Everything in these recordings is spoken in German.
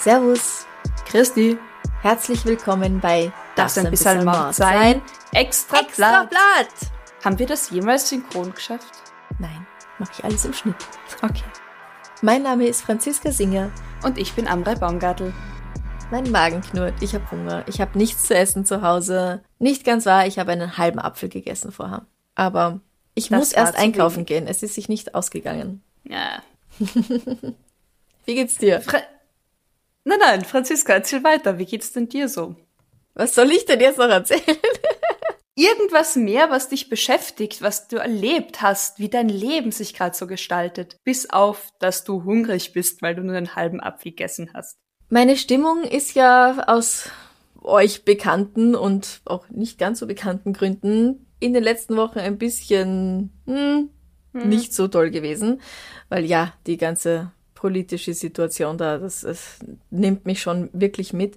Servus, Christi, herzlich willkommen bei das ein bisschen Mord sein. Extra, Extra Blatt. Blatt. Haben wir das jemals synchron geschafft? Nein, mache ich alles im Schnitt. Okay. Mein Name ist Franziska Singer. Und ich bin Amrei Baumgartl. Mein Magen knurrt, ich habe Hunger, ich habe nichts zu essen zu Hause. Nicht ganz wahr, ich habe einen halben Apfel gegessen vorher. Aber ich Das muss erst einkaufen gehen, es ist sich nicht ausgegangen. Ja. Wie geht's dir? Fra nein, nein, Franziska, erzähl weiter. Wie geht's denn dir so? Was soll ich denn jetzt noch erzählen? Irgendwas mehr, was dich beschäftigt, was du erlebt hast, wie dein Leben sich gerade so gestaltet. Bis auf, dass du hungrig bist, weil du nur einen halben Apfel gegessen hast. Meine Stimmung ist ja aus euch bekannten und auch nicht ganz so bekannten Gründen in den letzten Wochen ein bisschen hm, nicht so toll gewesen, weil ja, die ganze politische Situation da, das, das nimmt mich schon wirklich mit.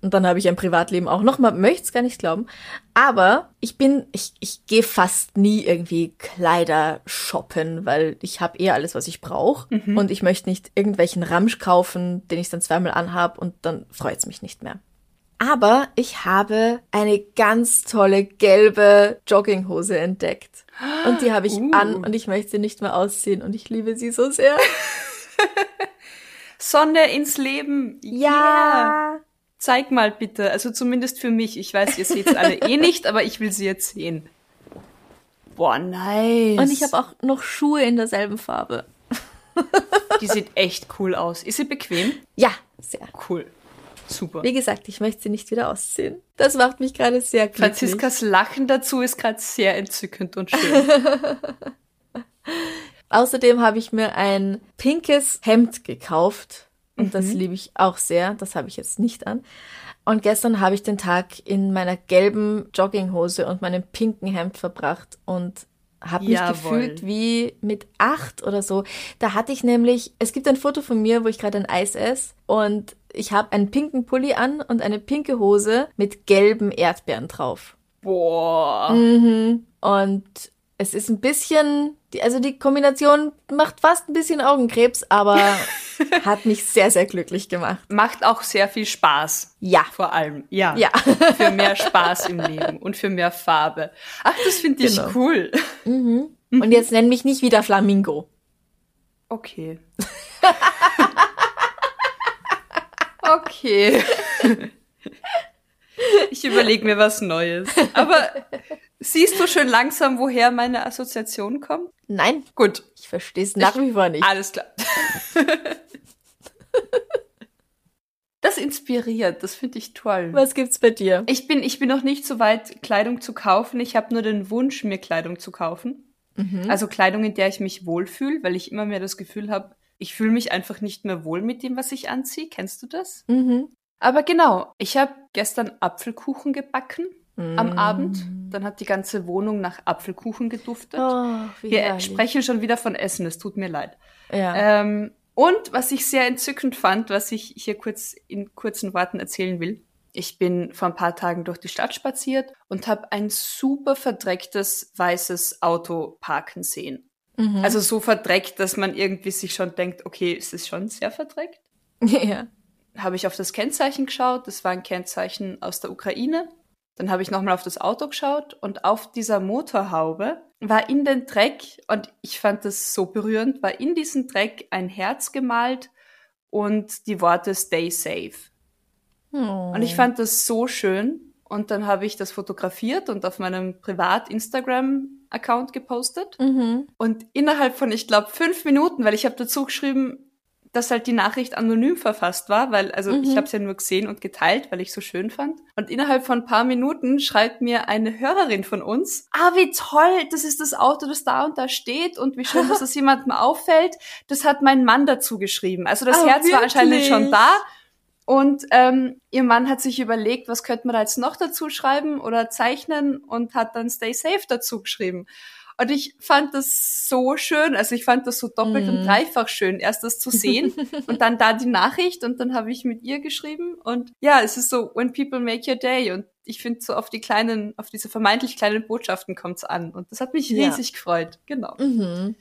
Und dann habe ich ein Privatleben auch noch mal, möchte es gar nicht glauben. Aber ich bin, ich, ich gehe fast nie irgendwie Kleider shoppen, weil ich habe eh alles, was ich brauche. Und ich möchte nicht irgendwelchen Ramsch kaufen, den ich dann zweimal anhab und dann freut's mich nicht mehr. Aber ich habe eine ganz tolle gelbe Jogginghose entdeckt. Und die habe ich Uh. an und ich möchte sie nicht mehr ausziehen und ich liebe sie so sehr. Sonne ins Leben. Yeah. Zeig mal bitte. Also zumindest für mich. Ich weiß, ihr seht's alle eh nicht, aber ich will sie jetzt sehen. Boah, nice. Und ich habe auch noch Schuhe in derselben Farbe. Die sieht echt cool aus. Ist sie bequem? Ja, sehr. Cool. Super. Wie gesagt, ich möchte sie nicht wieder ausziehen. Das macht mich gerade sehr glücklich. Franziskas Lachen dazu ist gerade sehr entzückend und schön. Außerdem habe ich mir ein pinkes Hemd gekauft und das liebe ich auch sehr. Das habe ich jetzt nicht an. Und gestern habe ich den Tag in meiner gelben Jogginghose und meinem pinken Hemd verbracht und habe mich gefühlt wie mit acht oder so. Da hatte ich nämlich, es gibt ein Foto von mir, wo ich gerade ein Eis esse und ich habe einen pinken Pulli an und eine pinke Hose mit gelben Erdbeeren drauf. Boah. Und es ist ein bisschen, also die Kombination macht fast ein bisschen Augenkrebs, aber hat mich sehr, sehr glücklich gemacht. Macht auch sehr viel Spaß. Ja. Vor allem. Ja. Ja. Für mehr Spaß im Leben und für mehr Farbe. Ach, das finde ich Genau. cool. Und jetzt nenn mich nicht wieder Flamingo. Okay. okay. Ich überlege mir was Neues. Aber siehst du schon langsam, woher meine Assoziation kommt? Nein, Gut. ich verstehe es nach wie vor nicht. Alles klar. Das inspiriert, das finde ich toll. Was gibt's bei dir? Ich bin, ich bin noch nicht so weit, Kleidung zu kaufen. Ich habe nur den Wunsch, mir Kleidung zu kaufen. Also Kleidung, in der ich mich wohlfühle, weil ich immer mehr das Gefühl habe, ich fühle mich einfach nicht mehr wohl mit dem, was ich anziehe. Kennst du das? Mhm. Aber genau, ich habe gestern Apfelkuchen gebacken am Abend. Dann hat die ganze Wohnung nach Apfelkuchen geduftet. Oh, Wir herrlich. sprechen schon wieder von Essen, es tut mir leid. Ja. Ähm, und was ich sehr entzückend fand, was ich hier kurz in kurzen Worten erzählen will. Ich bin vor ein paar Tagen durch die Stadt spaziert und habe ein super verdrecktes weißes Auto parken sehen. Mhm. Also so verdreckt, dass man irgendwie sich schon denkt, okay, ist es schon sehr verdreckt? ja. Habe ich auf das Kennzeichen geschaut, das war ein Kennzeichen aus der Ukraine. Dann habe ich nochmal auf das Auto geschaut und auf dieser Motorhaube war in den Dreck, und ich fand das so berührend, war in diesen Dreck ein Herz gemalt und die Worte Stay safe. Oh. Und ich fand das so schön. Und dann habe ich das fotografiert und auf meinem Privat-Instagram-Account gepostet. Mhm. Und innerhalb von, ich glaube, fünf Minuten, weil ich habe dazu geschrieben, dass halt die Nachricht anonym verfasst war, weil, also mhm. ich habe es ja nur gesehen und geteilt, weil ich so schön fand. Und innerhalb von ein paar Minuten schreibt mir eine Hörerin von uns, ah, wie toll, das ist das Auto, das da und da steht und wie schön, dass das jemandem auffällt. Das hat mein Mann dazu geschrieben. Also das oh, Herz wirklich? war anscheinend schon da. Und ähm, ihr Mann hat sich überlegt, was könnte man da jetzt noch dazu schreiben oder zeichnen und hat dann Stay Safe dazu geschrieben. Und ich fand das so schön. Also ich fand das so doppelt mm. und mhm. dreifach schön, erst das zu sehen und dann da die Nachricht und dann habe ich mit ihr geschrieben. Und ja, es ist so, when people make your day. Und ich finde, so auf die kleinen, auf diese vermeintlich kleinen Botschaften kommt's an. Und das hat mich ja. riesig gefreut. Genau. Mhm.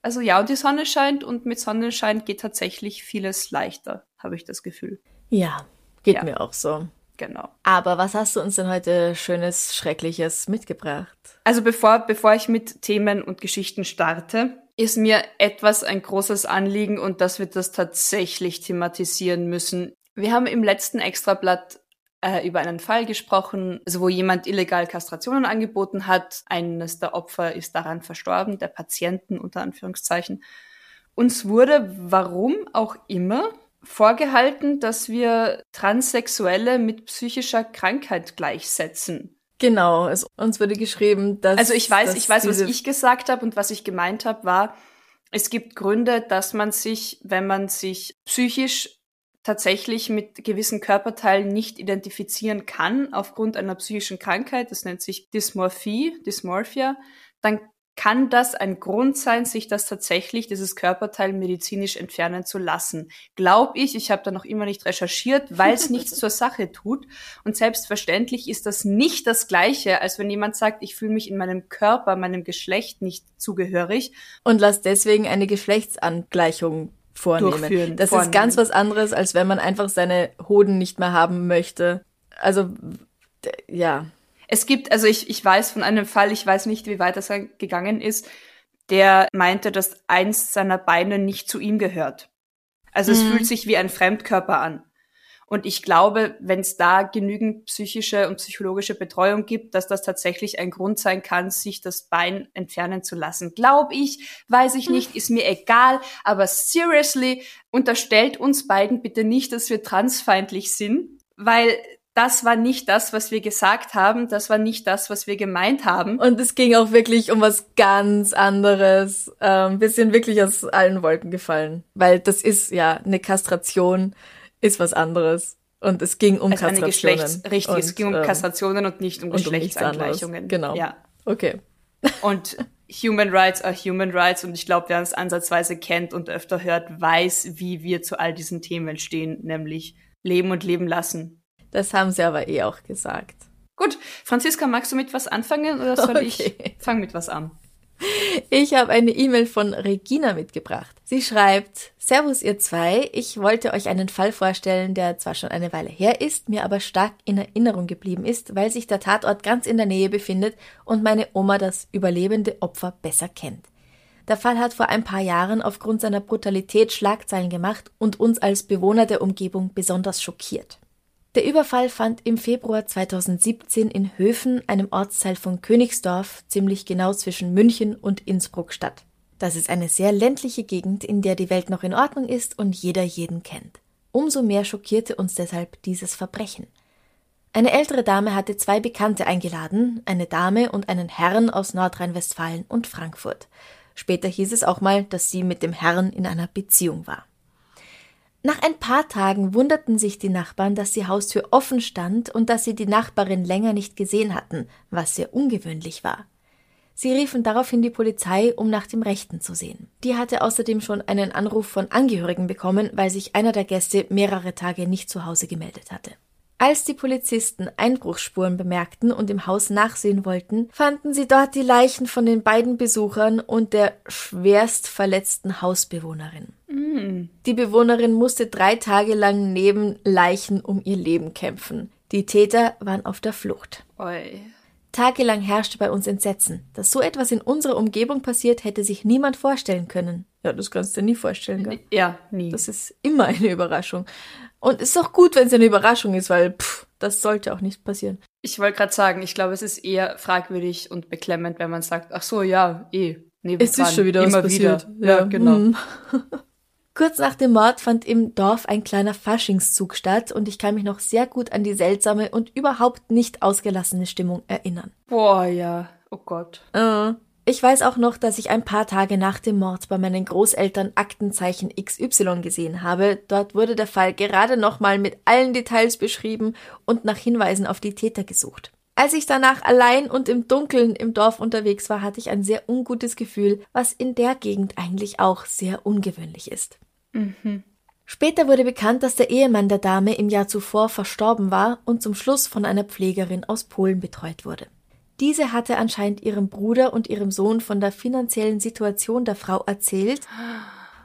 Also ja, und die Sonne scheint und mit Sonnenschein geht tatsächlich vieles leichter, habe ich das Gefühl. Ja, geht ja. mir auch so. Genau. Aber was hast du uns denn heute Schönes, Schreckliches mitgebracht? Also bevor, bevor ich mit Themen und Geschichten starte, ist mir etwas ein großes Anliegen und dass wir das tatsächlich thematisieren müssen. Wir haben im letzten Extrablatt äh, über einen Fall gesprochen, also wo jemand illegal Kastrationen angeboten hat. Eines der Opfer ist daran verstorben, der Patienten unter Anführungszeichen. Uns wurde, warum auch immer, vorgehalten, dass wir Transsexuelle mit psychischer Krankheit gleichsetzen. Genau, es, uns wurde geschrieben, dass. Also ich weiß, ich weiß, was ich gesagt habe und was ich gemeint habe, war, es gibt Gründe, dass man sich, wenn man sich psychisch tatsächlich mit gewissen Körperteilen nicht identifizieren kann aufgrund einer psychischen Krankheit, das nennt sich Dysmorphie, Dysmorphia, dann kann das ein Grund sein, sich das tatsächlich, dieses Körperteil medizinisch entfernen zu lassen? Glaub ich, ich habe da noch immer nicht recherchiert, weil es nichts zur Sache tut. Und selbstverständlich ist das nicht das Gleiche, als wenn jemand sagt, ich fühle mich in meinem Körper, meinem Geschlecht nicht zugehörig. Und lass deswegen eine Geschlechtsangleichung vornehmen. Das vornehmen. ist ganz was anderes, als wenn man einfach seine Hoden nicht mehr haben möchte. Also, ja. Es gibt, also ich, ich weiß von einem Fall, ich weiß nicht, wie weit das gegangen ist, der meinte, dass eins seiner Beine nicht zu ihm gehört. Also mhm. es fühlt sich wie ein Fremdkörper an. Und ich glaube, wenn es da genügend psychische und psychologische Betreuung gibt, dass das tatsächlich ein Grund sein kann, sich das Bein entfernen zu lassen. Glaube ich, weiß ich nicht, ist mir egal. Aber seriously, unterstellt uns beiden bitte nicht, dass wir transfeindlich sind, weil das war nicht das, was wir gesagt haben, das war nicht das, was wir gemeint haben. Und es ging auch wirklich um was ganz anderes. Ähm, wir sind wirklich aus allen Wolken gefallen, weil das ist ja eine Kastration, ist was anderes. Und es ging um also Kastrationen. Richtig, und, es ging um ähm, Kastrationen und nicht um Geschlechtsangleichungen. Genau. Ja. Okay. Und Human Rights are Human Rights und ich glaube, wer uns ansatzweise kennt und öfter hört, weiß, wie wir zu all diesen Themen stehen, nämlich leben und leben lassen. Das haben sie aber eh auch gesagt. Gut, Franziska, magst du mit was anfangen oder soll okay. ich fangen mit was an? Ich habe eine E-Mail von Regina mitgebracht. Sie schreibt, Servus ihr zwei, ich wollte euch einen Fall vorstellen, der zwar schon eine Weile her ist, mir aber stark in Erinnerung geblieben ist, weil sich der Tatort ganz in der Nähe befindet und meine Oma das überlebende Opfer besser kennt. Der Fall hat vor ein paar Jahren aufgrund seiner Brutalität Schlagzeilen gemacht und uns als Bewohner der Umgebung besonders schockiert. Der Überfall fand im Februar 2017 in Höfen, einem Ortsteil von Königsdorf, ziemlich genau zwischen München und Innsbruck statt. Das ist eine sehr ländliche Gegend, in der die Welt noch in Ordnung ist und jeder jeden kennt. Umso mehr schockierte uns deshalb dieses Verbrechen. Eine ältere Dame hatte zwei Bekannte eingeladen, eine Dame und einen Herrn aus Nordrhein-Westfalen und Frankfurt. Später hieß es auch mal, dass sie mit dem Herrn in einer Beziehung war. Nach ein paar Tagen wunderten sich die Nachbarn, dass die Haustür offen stand und dass sie die Nachbarin länger nicht gesehen hatten, was sehr ungewöhnlich war. Sie riefen daraufhin die Polizei, um nach dem Rechten zu sehen. Die hatte außerdem schon einen Anruf von Angehörigen bekommen, weil sich einer der Gäste mehrere Tage nicht zu Hause gemeldet hatte. Als die Polizisten Einbruchsspuren bemerkten und im Haus nachsehen wollten, fanden sie dort die Leichen von den beiden Besuchern und der schwerst verletzten Hausbewohnerin. Mm. Die Bewohnerin musste drei Tage lang neben Leichen um ihr Leben kämpfen. Die Täter waren auf der Flucht. Oi. Tagelang herrschte bei uns Entsetzen. Dass so etwas in unserer Umgebung passiert, hätte sich niemand vorstellen können. Ja, das kannst du dir nie vorstellen, gell? Ja, nie. Das ist immer eine Überraschung. Und ist doch gut, wenn es eine Überraschung ist, weil pff, das sollte auch nicht passieren. Ich wollte gerade sagen, ich glaube, es ist eher fragwürdig und beklemmend, wenn man sagt, ach so, ja, eh. Nebendran, es ist schon wieder immer passiert. Wieder. Ja, ja, genau. Mhm. Kurz nach dem Mord fand im Dorf ein kleiner Faschingszug statt und ich kann mich noch sehr gut an die seltsame und überhaupt nicht ausgelassene Stimmung erinnern. Boah, ja. Oh Gott. Äh. Ich weiß auch noch, dass ich ein paar Tage nach dem Mord bei meinen Großeltern Aktenzeichen XY gesehen habe. Dort wurde der Fall gerade nochmal mit allen Details beschrieben und nach Hinweisen auf die Täter gesucht. Als ich danach allein und im Dunkeln im Dorf unterwegs war, hatte ich ein sehr ungutes Gefühl, was in der Gegend eigentlich auch sehr ungewöhnlich ist. Mhm. Später wurde bekannt, dass der Ehemann der Dame im Jahr zuvor verstorben war und zum Schluss von einer Pflegerin aus Polen betreut wurde. Diese hatte anscheinend ihrem Bruder und ihrem Sohn von der finanziellen Situation der Frau erzählt,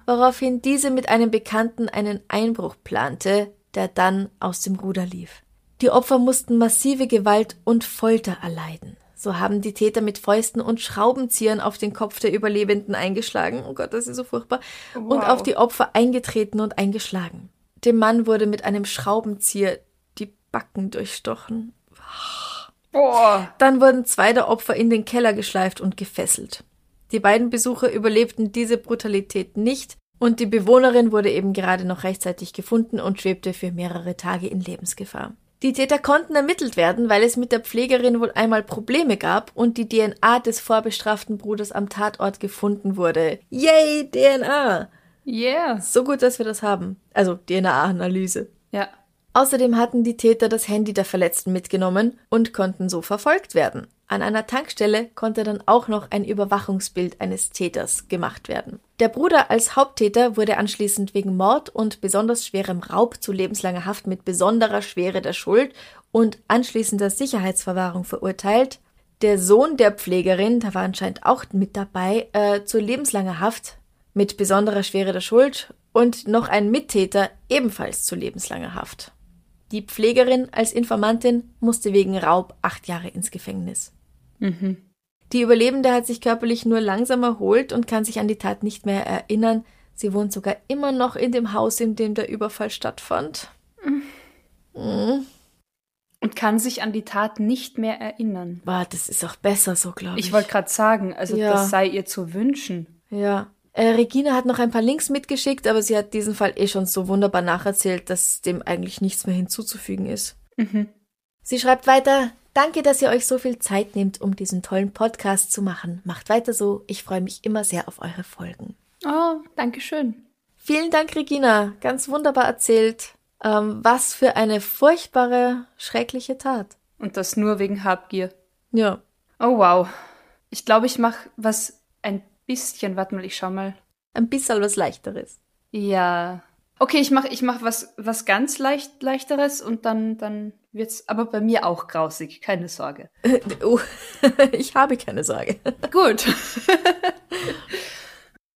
woraufhin diese mit einem Bekannten einen Einbruch plante, der dann aus dem Ruder lief. Die Opfer mussten massive Gewalt und Folter erleiden. So haben die Täter mit Fäusten und Schraubenziehern auf den Kopf der Überlebenden eingeschlagen. Oh Gott, das ist so furchtbar. Und Wow. auf die Opfer eingetreten und eingeschlagen. Dem Mann wurde mit einem Schraubenzieher die Backen durchstochen. Boah. Dann wurden zwei der Opfer in den Keller geschleift und gefesselt. Die beiden Besucher überlebten diese Brutalität nicht und die Bewohnerin wurde eben gerade noch rechtzeitig gefunden und schwebte für mehrere Tage in Lebensgefahr. Die Täter konnten ermittelt werden, weil es mit der Pflegerin wohl einmal Probleme gab und die DNA des vorbestraften Bruders am Tatort gefunden wurde. Yay, DNA! Yeah. So gut, dass wir das haben. Also DNA-Analyse. Ja. Außerdem hatten die Täter das Handy der Verletzten mitgenommen und konnten so verfolgt werden. An einer Tankstelle konnte dann auch noch ein Überwachungsbild eines Täters gemacht werden. Der Bruder als Haupttäter wurde anschließend wegen Mord und besonders schwerem Raub zu lebenslanger Haft mit besonderer Schwere der Schuld und anschließender Sicherheitsverwahrung verurteilt. Der Sohn der Pflegerin, der war anscheinend auch mit dabei, äh, zu lebenslanger Haft mit besonderer Schwere der Schuld und noch ein Mittäter ebenfalls zu lebenslanger Haft. Die Pflegerin als Informantin musste wegen Raub acht Jahre ins Gefängnis. Mhm. Die Überlebende hat sich körperlich nur langsam erholt und kann sich an die Tat nicht mehr erinnern. Sie wohnt sogar immer noch in dem Haus, in dem der Überfall stattfand. Mhm. Und kann sich an die Tat nicht mehr erinnern. Boah, das ist auch besser so, glaube ich. Ich wollte gerade sagen, also Ja. das sei ihr zu wünschen. Ja. Äh, Regina hat noch ein paar Links mitgeschickt, aber sie hat diesen Fall eh schon so wunderbar nacherzählt, dass dem eigentlich nichts mehr hinzuzufügen ist. Mhm. Sie schreibt weiter, danke, dass ihr euch so viel Zeit nehmt, um diesen tollen Podcast zu machen. Macht weiter so, ich freue mich immer sehr auf eure Folgen. Oh, danke schön. Vielen Dank, Regina. Ganz wunderbar erzählt. Ähm, was für eine furchtbare, schreckliche Tat. Und das nur wegen Habgier. Ja. Oh wow. Ich glaube, ich mache was bisschen. Warte mal, ich schau mal. Ein bisschen was Leichteres. Ja. Okay, ich mache ich mach was, was ganz leicht, leichteres und dann, dann wird's aber bei mir auch grausig. Keine Sorge. oh, ich habe keine Sorge. Gut.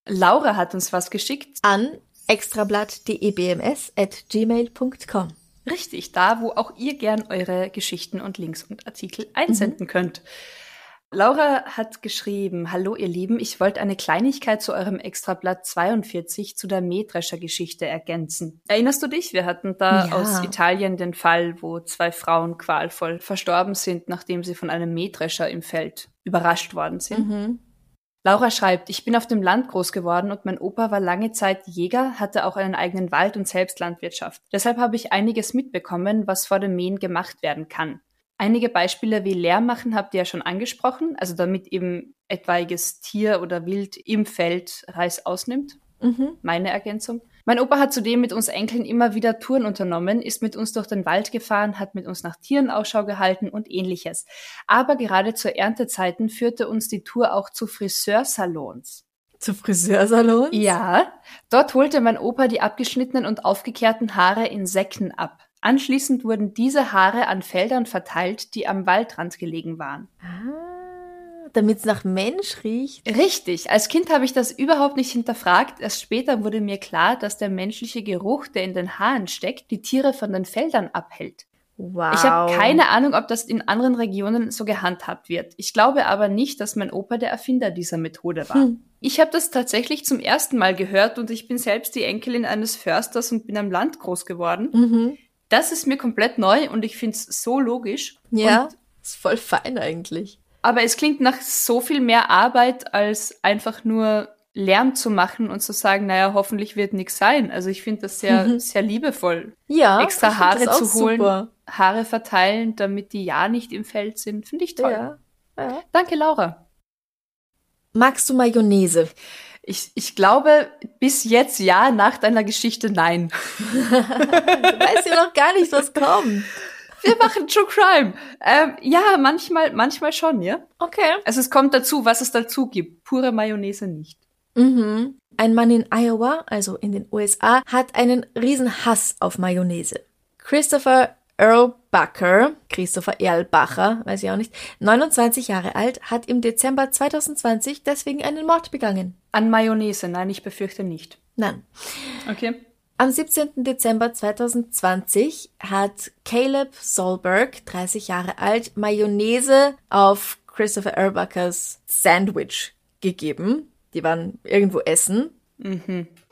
Laura hat uns was geschickt. An extrablatt.debms at gmail.com. Richtig, da, wo auch ihr gern eure Geschichten und Links und Artikel einsenden könnt. Laura hat geschrieben, Hallo ihr Lieben, ich wollte eine Kleinigkeit zu eurem Extrablatt 42 zu der Mähdrescher-Geschichte ergänzen. Erinnerst du dich? Wir hatten da Ja. aus Italien den Fall, wo zwei Frauen qualvoll verstorben sind, nachdem sie von einem Mähdrescher im Feld überrascht worden sind. Mhm. Laura schreibt, ich bin auf dem Land groß geworden und mein Opa war lange Zeit Jäger, hatte auch einen eigenen Wald und selbst Landwirtschaft. Deshalb habe ich einiges mitbekommen, was vor dem Mähen gemacht werden kann. Einige Beispiele wie Leer machen habt ihr ja schon angesprochen, also damit eben etwaiges Tier oder Wild im Feld Reis ausnimmt. Mhm. Meine Ergänzung. Mein Opa hat zudem mit uns Enkeln immer wieder Touren unternommen, ist mit uns durch den Wald gefahren, hat mit uns nach Tieren Ausschau gehalten und ähnliches. Aber gerade zu Erntezeiten führte uns die Tour auch zu Friseursalons. Zu Friseursalon? Ja, dort holte mein Opa die abgeschnittenen und aufgekehrten Haare in Säcken ab. Anschließend wurden diese Haare an Feldern verteilt, die am Waldrand gelegen waren. Ah, Damit es nach Mensch riecht. Richtig, als Kind habe ich das überhaupt nicht hinterfragt. Erst später wurde mir klar, dass der menschliche Geruch, der in den Haaren steckt, die Tiere von den Feldern abhält. Wow. Ich habe keine Ahnung, ob das in anderen Regionen so gehandhabt wird. Ich glaube aber nicht, dass mein Opa der Erfinder dieser Methode war. Hm. Ich habe das tatsächlich zum ersten Mal gehört und ich bin selbst die Enkelin eines Försters und bin am Land groß geworden. Mhm. Das ist mir komplett neu und ich find's so logisch. Ja, Und, ist voll fein eigentlich. aber es klingt nach so viel mehr Arbeit als einfach nur Lärm zu machen und zu sagen, naja, hoffentlich wird nichts sein. Also ich finde das sehr, sehr liebevoll. Ja, Extra Haare zu holen, super. Haare verteilen, damit die ja nicht im Feld sind. Finde ich toll. Ja. ja. Danke, Laura. Magst du Mayonnaise? Ich, ich glaube, bis jetzt ja, nach deiner Geschichte nein. Du weißt ja noch gar nicht, was kommt. Wir machen True Crime. Ähm, ja, manchmal, manchmal schon, ja. Okay. Also es kommt dazu, was es dazu gibt. Pure Mayonnaise nicht. Mhm. Ein Mann in Iowa, also in den USA, hat einen riesen Hass auf Mayonnaise. Christopher Earl Bucker, Christopher Erlbacher, weiß ich auch nicht, 29 Jahre alt, hat im Dezember 2020 deswegen einen Mord begangen. An Mayonnaise, nein, ich befürchte nicht. Nein. Okay. Am 17. Dezember 2020 hat Caleb Solberg, 30 Jahre alt, Mayonnaise auf Christopher Erlbachers Sandwich gegeben. Die waren irgendwo essen.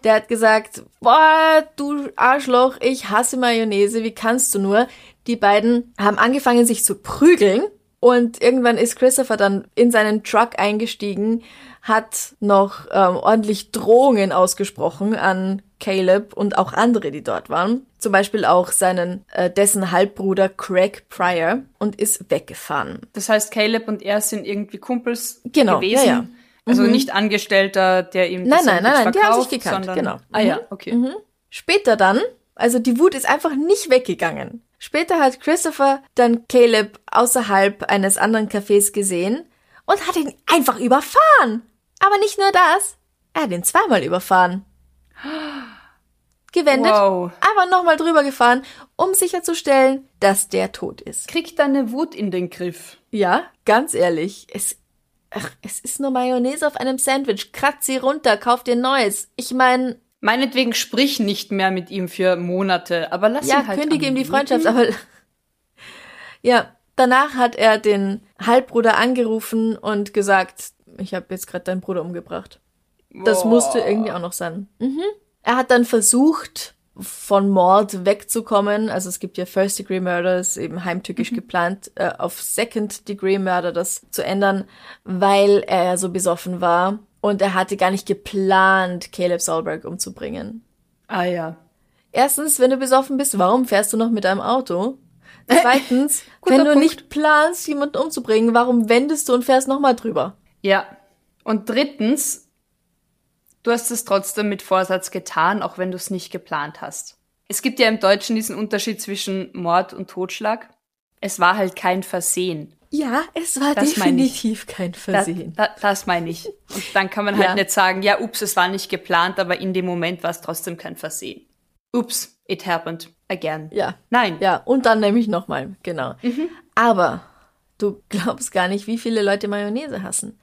Der hat gesagt, boah, du Arschloch, ich hasse Mayonnaise, wie kannst du nur? Die beiden haben angefangen, sich zu prügeln und irgendwann ist Christopher dann in seinen Truck eingestiegen, hat noch ähm, ordentlich Drohungen ausgesprochen an Caleb und auch andere, die dort waren. Zum Beispiel auch seinen, äh, dessen Halbbruder Craig Pryor und ist weggefahren. Das heißt, Caleb und er sind irgendwie Kumpels Genau, gewesen. ja, ja. Also nicht Angestellter, der ihm Nein, das nein, nein, nein, die haben verkauft, sich gekannt, sondern, genau. Ah ja, Mhm. okay. Später dann, also die Wut ist einfach nicht weggegangen. Später hat Christopher dann Caleb außerhalb eines anderen Cafés gesehen und hat ihn einfach überfahren. Aber nicht nur das, er hat ihn zweimal überfahren. Gewendet, Wow. aber nochmal drüber gefahren, um sicherzustellen, dass der tot ist. Krieg deine Wut in den Griff. Ja, ganz ehrlich, es, ach, es ist nur Mayonnaise auf einem Sandwich. Kratz sie runter, kauf dir neues. Ich meine, Meinetwegen sprich nicht mehr mit ihm für Monate, aber lass ja, ihn halt kündige am ihm die. Freundschaft, aber ja, danach hat er den Halbbruder angerufen und gesagt, ich habe jetzt gerade deinen Bruder umgebracht. Das Boah. musste irgendwie auch noch sein. Mhm. Er hat dann versucht, von Mord wegzukommen. Also es gibt ja First Degree Murders, eben heimtückisch geplant, äh, auf Second Degree Murder das zu ändern, weil er so besoffen war. Und er hatte gar nicht geplant, Caleb Solberg umzubringen. Ah ja. Erstens, wenn du besoffen bist, warum fährst du noch mit deinem Auto? Zweitens, wenn du Punkt. nicht planst, jemanden umzubringen, warum wendest du und fährst nochmal drüber? Ja. Und drittens, du hast es trotzdem mit Vorsatz getan, auch wenn du es nicht geplant hast. Es gibt ja im Deutschen diesen Unterschied zwischen Mord und Totschlag. Es war halt kein Versehen. Ja, es war Das definitiv kein Versehen. da, das meine ich. Und dann kann man halt Ja. nicht sagen, ja, ups, es war nicht geplant, aber in dem Moment war es trotzdem kein Versehen. Ups, it happened again. Ja. Nein. Ja, und dann nämlich nochmal, genau. Mhm. Aber du glaubst gar nicht, wie viele Leute Mayonnaise hassen.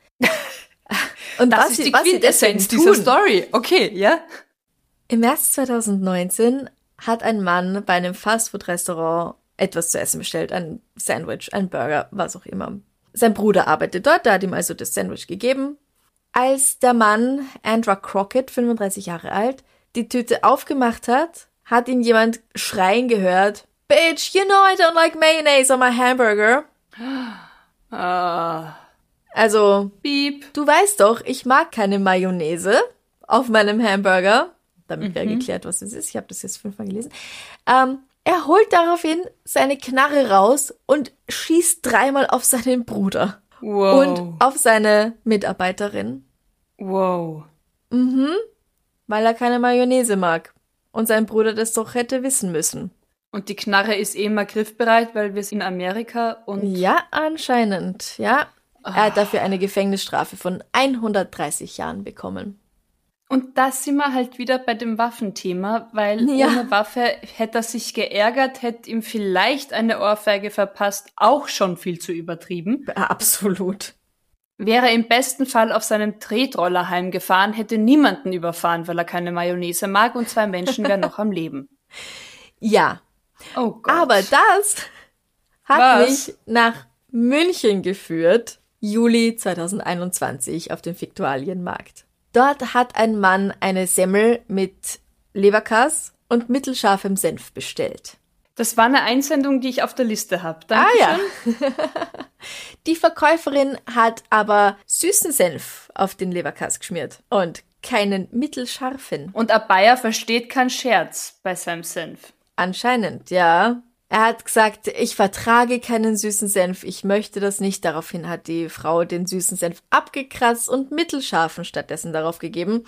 Und Das was ist die was Quintessenz dieser. Story. Okay, ja? Im März 2019 hat ein Mann bei einem Fastfood-Restaurant etwas zu essen bestellt, ein Sandwich, ein Burger, was auch immer. Sein Bruder arbeitet dort, der hat ihm also das Sandwich gegeben. Als der Mann, Andrew Crockett, 35 Jahre alt, die Tüte aufgemacht hat, hat ihn jemand schreien gehört, Bitch, you know I don't like mayonnaise on my hamburger. Ah, Also, beep. Du weißt doch, ich mag keine Mayonnaise auf meinem Hamburger. Damit wäre geklärt, was es ist. Ich habe das jetzt fünfmal gelesen. Ähm, er holt daraufhin seine Knarre raus und schießt dreimal auf seinen Bruder Wow. und auf seine Mitarbeiterin, wow. weil er keine Mayonnaise mag. Und sein Bruder das doch hätte wissen müssen. Und die Knarre ist eh immer griffbereit, weil wir sind in Amerika und Ja, anscheinend, ja. Er hat dafür eine Gefängnisstrafe von 130 Jahren bekommen. Und da sind wir halt wieder bei dem Waffenthema, weil Ja. ohne Waffe hätte er sich geärgert, hätte ihm vielleicht eine Ohrfeige verpasst, auch schon viel zu übertrieben. Absolut. Wäre im besten Fall auf seinem Tretroller heimgefahren, hätte niemanden überfahren, weil er keine Mayonnaise mag und zwei Menschen wären noch am Leben. Ja, Oh Gott. Aber das hat Was? mich nach München geführt, Juli 2021 auf dem Viktualienmarkt. Dort hat ein Mann eine Semmel mit Leberkass und mittelscharfem Senf bestellt. das war eine Einsendung, die ich auf der Liste habe. Ah ja. Die Verkäuferin hat aber süßen Senf auf den Leberkass geschmiert. Und keinen mittelscharfen. Und ein Bayer versteht keinen Scherz bei seinem Senf. Anscheinend, ja. Er hat gesagt, ich vertrage keinen süßen Senf, ich möchte das nicht. Daraufhin hat die Frau den süßen Senf abgekratzt und mittelscharfen stattdessen darauf gegeben.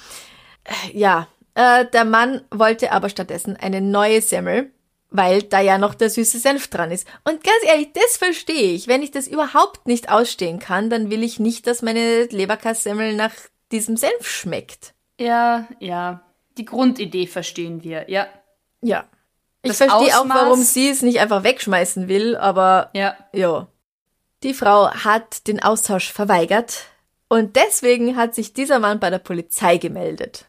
Äh, Ja, äh, der Mann wollte aber stattdessen eine neue Semmel, weil da ja noch der süße Senf dran ist. Und ganz ehrlich, das verstehe ich. Wenn ich das überhaupt nicht ausstehen kann, dann will ich nicht, dass meine Leberkassemmel nach diesem Senf schmeckt. Ja, ja. Die Grundidee verstehen wir, ja. Ja. Ich verstehe auch, warum sie es nicht einfach wegschmeißen will, aber Ja. ja. Die Frau hat den Austausch verweigert und deswegen hat sich dieser Mann bei der Polizei gemeldet.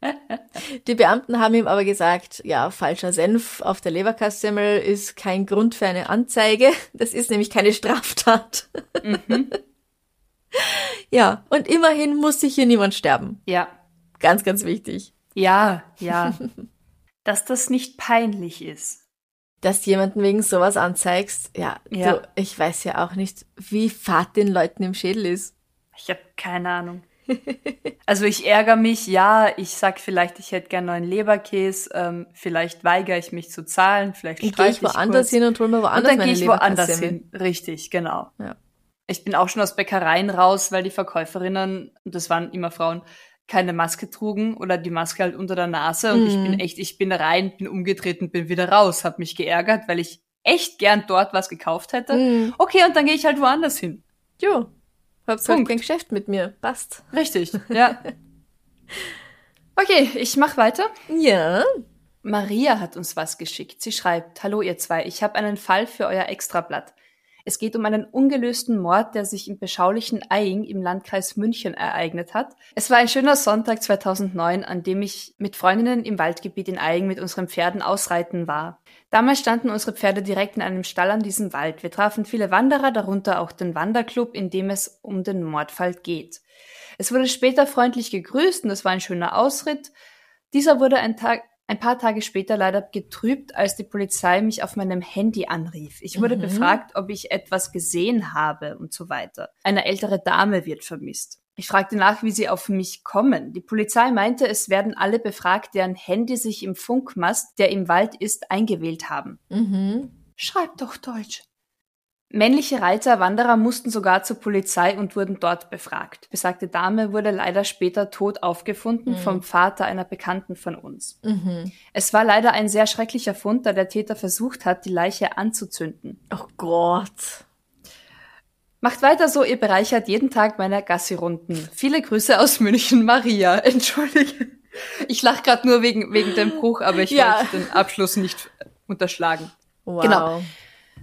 Die Beamten haben ihm aber gesagt, ja, falscher Senf auf der Leberkassemmel ist kein Grund für eine Anzeige. Das ist nämlich keine Straftat. Ja, und immerhin muss sich hier niemand sterben. Ja. Ganz, ganz wichtig. Ja, ja. Dass das nicht peinlich ist. dass du jemanden wegen sowas anzeigst, ja, Ja. Du, ich weiß ja auch nicht, wie fad den Leuten im Schädel ist. Ich habe keine Ahnung. Also ich ärgere mich, ja, ich sag vielleicht, ich hätte gern neuen Leberkäse, ähm, vielleicht weigere ich mich zu zahlen, vielleicht Und gehe streite ich woanders kurz. hin und hol mir Und woanders dann gehe ich woanders hin. Richtig, genau. Ja. Ich bin auch schon aus Bäckereien raus, weil die Verkäuferinnen, und das waren immer Frauen, keine Maske trugen oder die Maske halt unter der Nase. Und ich Mhm. bin echt, ich bin rein, bin umgetreten, bin wieder raus, hab mich geärgert, weil ich echt gern dort was gekauft hätte. Mhm. Okay, und dann gehe ich halt woanders hin. Jo, hab's halt kein Geschäft mit mir. Passt. Richtig, ja. Okay, ich mach weiter. Ja. Maria hat uns was geschickt. Sie schreibt, Hallo ihr zwei, ich habe einen Fall für euer Extrablatt. Es geht um einen ungelösten Mord, der sich im beschaulichen Eying im Landkreis München ereignet hat. Es war ein schöner Sonntag 2009, an dem ich mit Freundinnen im Waldgebiet in Eying mit unseren Pferden ausreiten war. Damals standen unsere Pferde direkt in einem Stall an diesem Wald. Wir trafen viele Wanderer, darunter auch den Wanderclub, in dem es um den Mordfall geht. Es wurde später freundlich gegrüßt und es war ein schöner Ausritt. Dieser wurde ein, Tag, ein paar Tage später leider getrübt, als die Polizei mich auf meinem Handy anrief. Ich wurde Mhm. befragt, ob ich etwas gesehen habe und so weiter. Eine ältere Dame wird vermisst. Ich fragte nach, wie sie auf mich kommen. Die Polizei meinte, es werden alle befragt, deren Handy sich im Funkmast, der im Wald ist, eingewählt haben. Mhm. Schreib doch Deutsch. Männliche Reiter, Wanderer mussten sogar zur Polizei und wurden dort befragt. Besagte Dame wurde leider später tot aufgefunden vom Vater einer Bekannten von uns. Mhm. Es war leider ein sehr schrecklicher Fund, da der Täter versucht hat, die Leiche anzuzünden. Oh Gott. Macht weiter so, ihr bereichert jeden Tag meine Gassi-Runden. Viele Grüße aus München, Maria. Entschuldige. Ich lach gerade nur wegen, wegen dem Bruch, aber ich Ja. wollte den Abschluss nicht unterschlagen. Wow. Genau.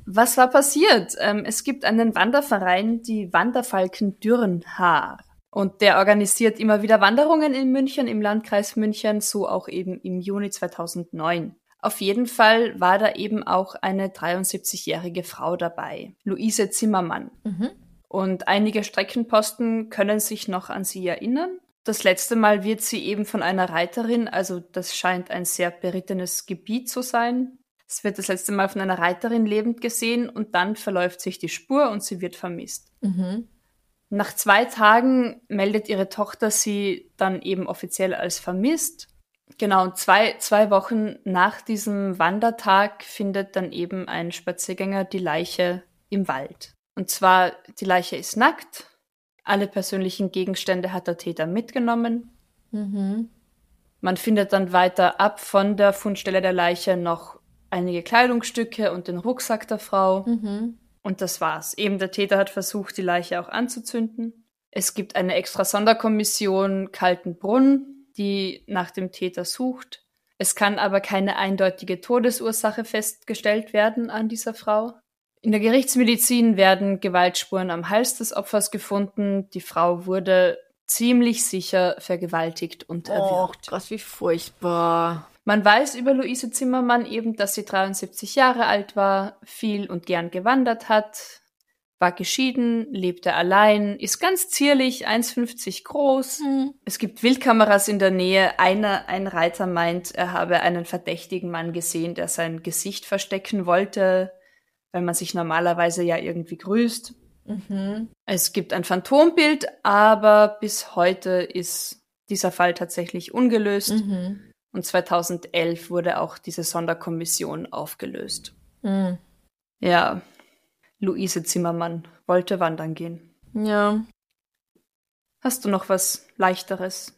Was war passiert? Ähm, es gibt einen Wanderverein, die Wanderfalken Dürrenhaar. Und der organisiert immer wieder Wanderungen in München, im Landkreis München, so auch eben im Juni 2009. Auf jeden Fall war da eben auch eine 73-jährige Frau dabei, Luise Zimmermann. Mhm. Und einige Streckenposten können sich noch an sie erinnern. Das letzte Mal wird sie eben von einer Reiterin, also das scheint ein sehr berittenes Gebiet zu sein. Es wird das letzte Mal von einer Reiterin lebend gesehen und dann verläuft sich die Spur und sie wird vermisst. Mhm. Nach zwei Tagen meldet ihre Tochter sie dann eben offiziell als vermisst. Genau, und zwei, zwei Wochen nach diesem Wandertag findet dann eben ein Spaziergänger die Leiche im Wald. Und zwar, die Leiche ist nackt, alle persönlichen Gegenstände hat der Täter mitgenommen. Mhm. Man findet dann weiter ab von der Fundstelle der Leiche noch einige Kleidungsstücke und den Rucksack der Frau. Mhm. Und das war's. Eben der Täter hat versucht, die Leiche auch anzuzünden. Es gibt eine extra Sonderkommission Kaltenbrunn, die nach dem Täter sucht. Es kann aber keine eindeutige Todesursache festgestellt werden an dieser Frau. In der Gerichtsmedizin werden Gewaltspuren am Hals des Opfers gefunden. Die Frau wurde ziemlich sicher vergewaltigt und Oh erwürgt. Gott, wie furchtbar. Man weiß über Luise Zimmermann eben, dass sie 73 Jahre alt war, viel und gern gewandert hat, war geschieden, lebte allein, ist ganz zierlich, 1,50 groß. Hm. Es gibt Wildkameras in der Nähe. Einer, ein Reiter meint, er habe einen verdächtigen Mann gesehen, der sein Gesicht verstecken wollte, weil man sich normalerweise ja irgendwie grüßt. Mhm. Es gibt ein Phantombild, aber bis heute ist dieser Fall tatsächlich ungelöst. Und 2011 wurde auch diese Sonderkommission aufgelöst. Hm. Ja, Luise Zimmermann wollte wandern gehen. Ja. Hast du noch was leichteres?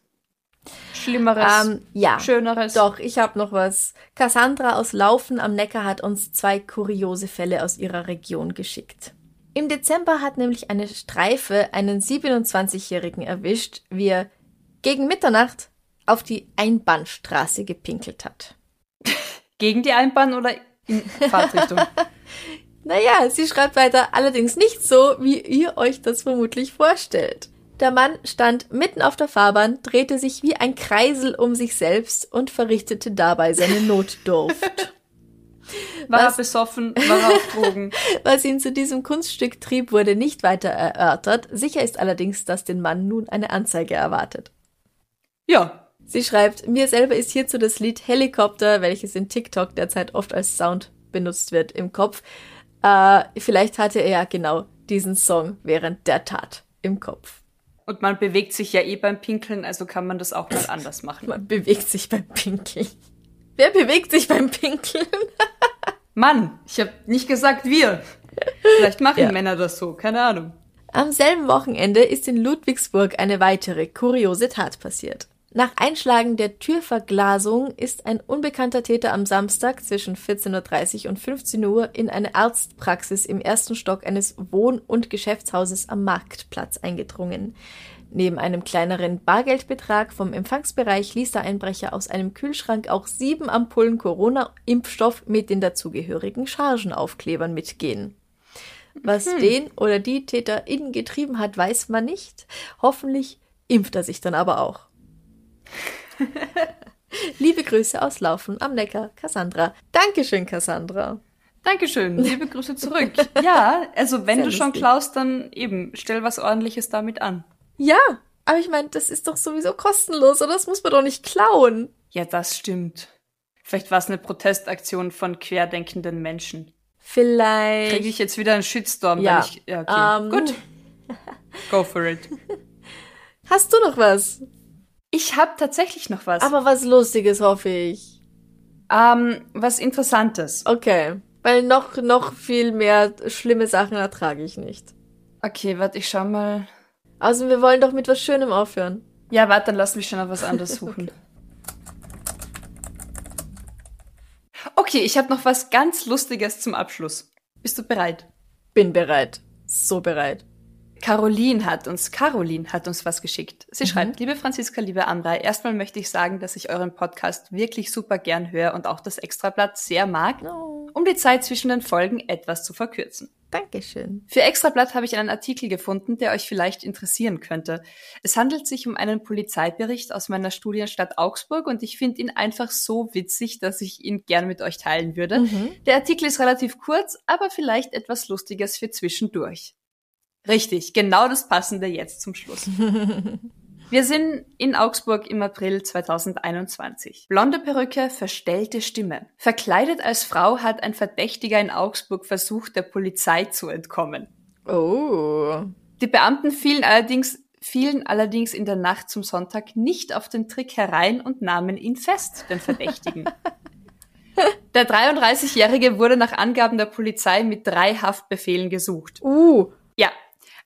Schlimmeres? Ähm, ja. Schöneres? Doch, ich habe noch was. Cassandra aus Laufen am Neckar hat uns zwei kuriose Fälle aus ihrer Region geschickt. Im Dezember hat nämlich eine Streife einen 27-Jährigen erwischt, wie er gegen Mitternacht auf die Einbahnstraße gepinkelt hat. Gegen die Einbahn oder in Fahrtrichtung? Naja, sie schreibt weiter, allerdings nicht so, wie ihr euch das vermutlich vorstellt. Der Mann stand mitten auf der Fahrbahn, drehte sich wie ein Kreisel um sich selbst und verrichtete dabei seine Notdurft. War Was? er besoffen? War er auf Drogen? Was ihn zu diesem Kunststück trieb, wurde nicht weiter erörtert. Sicher ist allerdings, dass den Mann nun eine Anzeige erwartet. Ja. Sie schreibt, mir selber ist hierzu das Lied Helikopter, welches in TikTok derzeit oft als Sound benutzt wird, im Kopf. Äh, vielleicht hatte er ja genau diesen Song während der Tat im Kopf. Und man bewegt sich ja eh beim Pinkeln, also kann man das auch mal anders machen. Man bewegt sich beim Pinkeln. Wer bewegt sich beim Pinkeln? Mann, ich habe nicht gesagt wir. Vielleicht machen Ja. Männer das so, keine Ahnung. Am selben Wochenende ist in Ludwigsburg eine weitere kuriose Tat passiert. Nach Einschlagen der Türverglasung ist ein unbekannter Täter am Samstag zwischen 14.30 Uhr und 15 Uhr in eine Arztpraxis im ersten Stock eines Wohn- und Geschäftshauses am Marktplatz eingedrungen. Neben einem kleineren Bargeldbetrag vom Empfangsbereich ließ der Einbrecher aus einem Kühlschrank auch sieben Ampullen Corona-Impfstoff mit den dazugehörigen Chargenaufklebern mitgehen. Was den oder die TäterInnen getrieben hat, weiß man nicht. Hoffentlich impft er sich dann aber auch. Liebe Grüße aus Laufen am Neckar, Cassandra. Dankeschön, Cassandra. Dankeschön, liebe Grüße zurück. Ja, also wenn Sehr du schon klaust, dann eben, stell was ordentliches damit an. Ja, aber ich meine, das ist doch sowieso kostenlos, oder? Das muss man doch nicht klauen. Ja, das stimmt. Vielleicht war es eine Protestaktion von querdenkenden Menschen. Vielleicht. Kriege ich jetzt wieder einen Shitstorm, Ja. ich. Ja, okay. Ähm. Gut. Go for it. Hast du noch was? Ich habe tatsächlich noch was. Aber was Lustiges, hoffe ich. ähm, was Interessantes. Okay. Weil noch, noch viel mehr schlimme Sachen ertrage ich nicht. Okay, warte, ich schau mal. Also wir wollen doch mit was Schönem aufhören. Ja, warte, dann lass mich schon noch was anderes suchen. Okay, ich habe noch was ganz Lustiges zum Abschluss. Bist du bereit? Bin bereit. So bereit. Caroline hat uns, Caroline hat uns was geschickt. Sie schreibt, liebe Franziska, liebe Andra, erstmal möchte ich sagen, dass ich euren Podcast wirklich super gern höre und auch das Extrablatt sehr mag, Oh, um die Zeit zwischen den Folgen etwas zu verkürzen. Dankeschön. Für Extrablatt habe ich einen Artikel gefunden, der euch vielleicht interessieren könnte. Es handelt sich um einen Polizeibericht aus meiner Studienstadt Augsburg und ich finde ihn einfach so witzig, dass ich ihn gern mit euch teilen würde. Mhm. Der Artikel ist relativ kurz, aber vielleicht etwas Lustiges für zwischendurch. Richtig, genau das Passende jetzt zum Schluss. Wir sind in Augsburg im April 2021. Blonde Perücke, verstellte Stimme. Verkleidet als Frau hat ein Verdächtiger in Augsburg versucht, der Polizei zu entkommen. Oh. Die Beamten fielen allerdings, fielen allerdings in der Nacht zum Sonntag nicht auf den Trick herein und nahmen ihn fest, den Verdächtigen. Der 33-Jährige wurde nach Angaben der Polizei mit drei Haftbefehlen gesucht. Uh. Ja.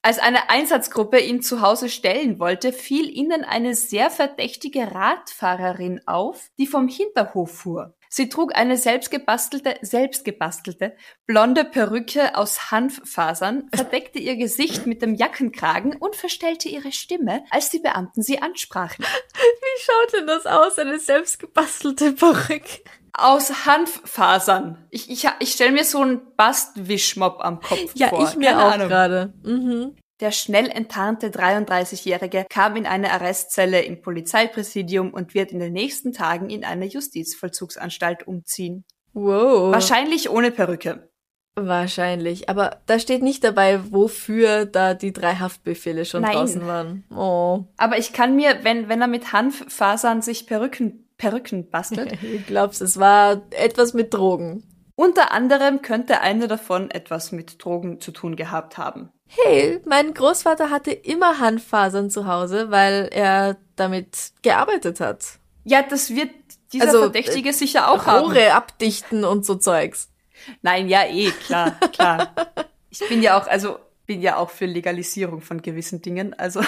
Als eine Einsatzgruppe ihn zu Hause stellen wollte, fiel ihnen eine sehr verdächtige Radfahrerin auf, die vom Hinterhof fuhr. Sie trug eine selbstgebastelte, selbstgebastelte, blonde Perücke aus Hanffasern, verdeckte ihr Gesicht mit dem Jackenkragen und verstellte ihre Stimme, als die Beamten sie ansprachen. Wie schaut denn das aus, eine selbstgebastelte Perücke? Aus Hanffasern. Ich, ich, ich stelle mir so einen Bastwischmob am Kopf Ja, vor. ich mir auch gerade. Mhm. Der schnell enttarnte 33-Jährige kam in eine Arrestzelle im Polizeipräsidium und wird in den nächsten Tagen in eine Justizvollzugsanstalt umziehen. Wow. Wahrscheinlich ohne Perücke. Wahrscheinlich. Aber da steht nicht dabei, wofür da die drei Haftbefehle schon Nein. draußen waren. Oh. Aber ich kann mir, wenn, wenn er mit Hanffasern sich Perücken, Perücken bastelt, Ich glaub's, es war etwas mit Drogen. unter anderem könnte eine davon etwas mit Drogen zu tun gehabt haben. Hey, mein Großvater hatte immer Handfasern zu Hause, weil er damit gearbeitet hat. Ja, das wird dieser also, Verdächtige äh, sicher auch Rohre haben. Rohre abdichten und so Zeugs. Nein, ja, eh, klar, klar. ich bin ja auch, also bin ja auch für Legalisierung von gewissen Dingen, also.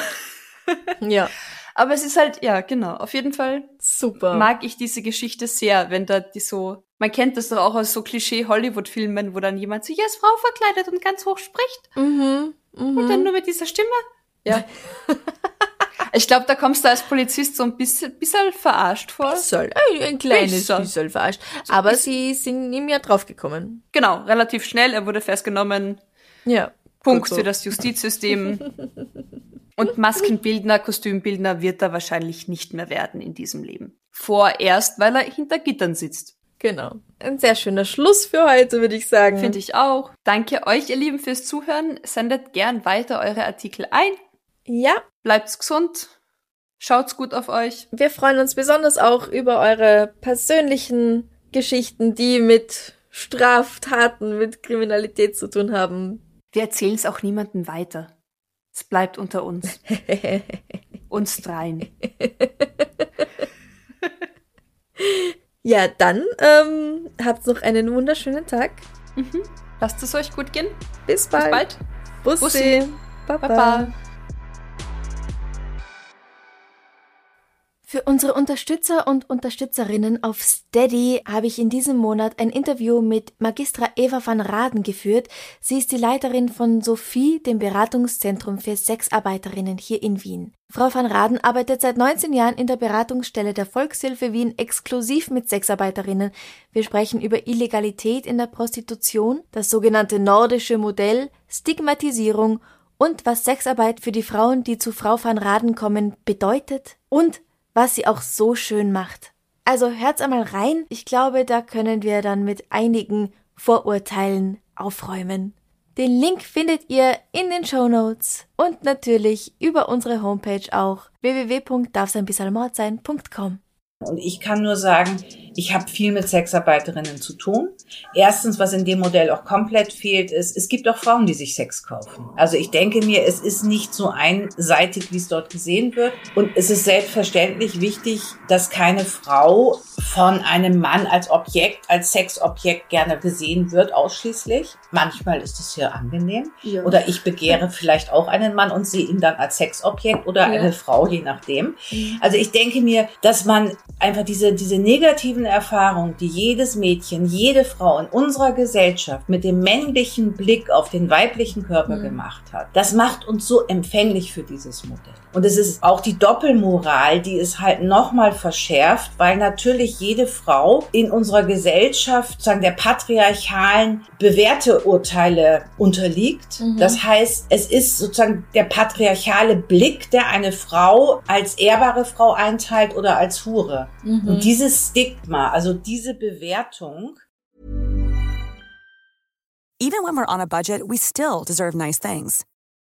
ja. Aber es ist halt, ja, genau, auf jeden Fall. Super. Mag ich diese Geschichte sehr, wenn da die so, man kennt das doch auch aus so Klischee-Hollywood-Filmen, wo dann jemand sich als Frau verkleidet und ganz hoch spricht. Mhm, mh. Und dann nur mit dieser Stimme. Ja. ich glaube, da kommst du als Polizist so ein bisschen, bisschen verarscht vor. Bisschen, ein, ein kleines bisschen, bisschen verarscht. Aber so sie sind ihm ja draufgekommen. Genau, relativ schnell. Er wurde festgenommen. Ja. Punkt so. für das Justizsystem. Und Maskenbildner, Kostümbildner wird er wahrscheinlich nicht mehr werden in diesem Leben. Vorerst, weil er hinter Gittern sitzt. Genau. Ein sehr schöner Schluss für heute, würde ich sagen. Finde ich auch. Danke euch, ihr Lieben, fürs Zuhören. Sendet gern weiter eure Artikel ein. Ja. Bleibt's gesund. Schaut's gut auf euch. Wir freuen uns besonders auch über eure persönlichen Geschichten, die mit Straftaten, mit Kriminalität zu tun haben. Wir erzählen es auch niemandem weiter. Es bleibt unter uns. uns dreien. ja, dann ähm, habt noch einen wunderschönen Tag. Mhm. Lasst es euch gut gehen. Bis bald. Bis bald. Bussi. Bussi. Baba. Baba. Für unsere Unterstützer und Unterstützerinnen auf Steady habe ich in diesem Monat ein Interview mit Magistra Eva van Raden geführt. Sie ist die Leiterin von Sophie, dem Beratungszentrum für Sexarbeiterinnen hier in Wien. Frau van Raden arbeitet seit 19 Jahren in der Beratungsstelle der Volkshilfe Wien exklusiv mit Sexarbeiterinnen. Wir sprechen über Illegalität in der Prostitution, das sogenannte nordische Modell, Stigmatisierung und was Sexarbeit für die Frauen, die zu Frau van Raden kommen, bedeutet und was sie auch so schön macht. Also hört's einmal rein. Ich glaube, da können wir dann mit einigen Vorurteilen aufräumen. Den Link findet ihr in den Show Notes und natürlich über unsere Homepage auch www.darfseinbissalmordsein.com. Und ich kann nur sagen, ich habe viel mit Sexarbeiterinnen zu tun. Erstens, was in dem Modell auch komplett fehlt, ist, es gibt auch Frauen, die sich Sex kaufen. Also ich denke mir, es ist nicht so einseitig, wie es dort gesehen wird. Und es ist selbstverständlich wichtig, dass keine Frau von einem Mann als Objekt, als Sexobjekt gerne gesehen wird, ausschließlich. Manchmal ist es hier angenehm. Ja. Oder ich begehre vielleicht auch einen Mann und sehe ihn dann als Sexobjekt oder ja. eine Frau, je nachdem. Mhm. Also ich denke mir, dass man einfach diese, diese negativen Erfahrungen, die jedes Mädchen, jede Frau in unserer Gesellschaft mit dem männlichen Blick auf den weiblichen Körper mhm. gemacht hat, das macht uns so empfänglich für dieses Modell. Und es ist auch die Doppelmoral, die es halt nochmal verschärft, weil natürlich jede Frau in unserer Gesellschaft sozusagen der patriarchalen Bewerteurteile unterliegt. Mhm. Das heißt, es ist sozusagen der patriarchale Blick, der eine Frau als ehrbare Frau einteilt oder als Hure. Mhm. Und dieses Stigma, also diese Bewertung. Even when we're on a budget, we still deserve nice things.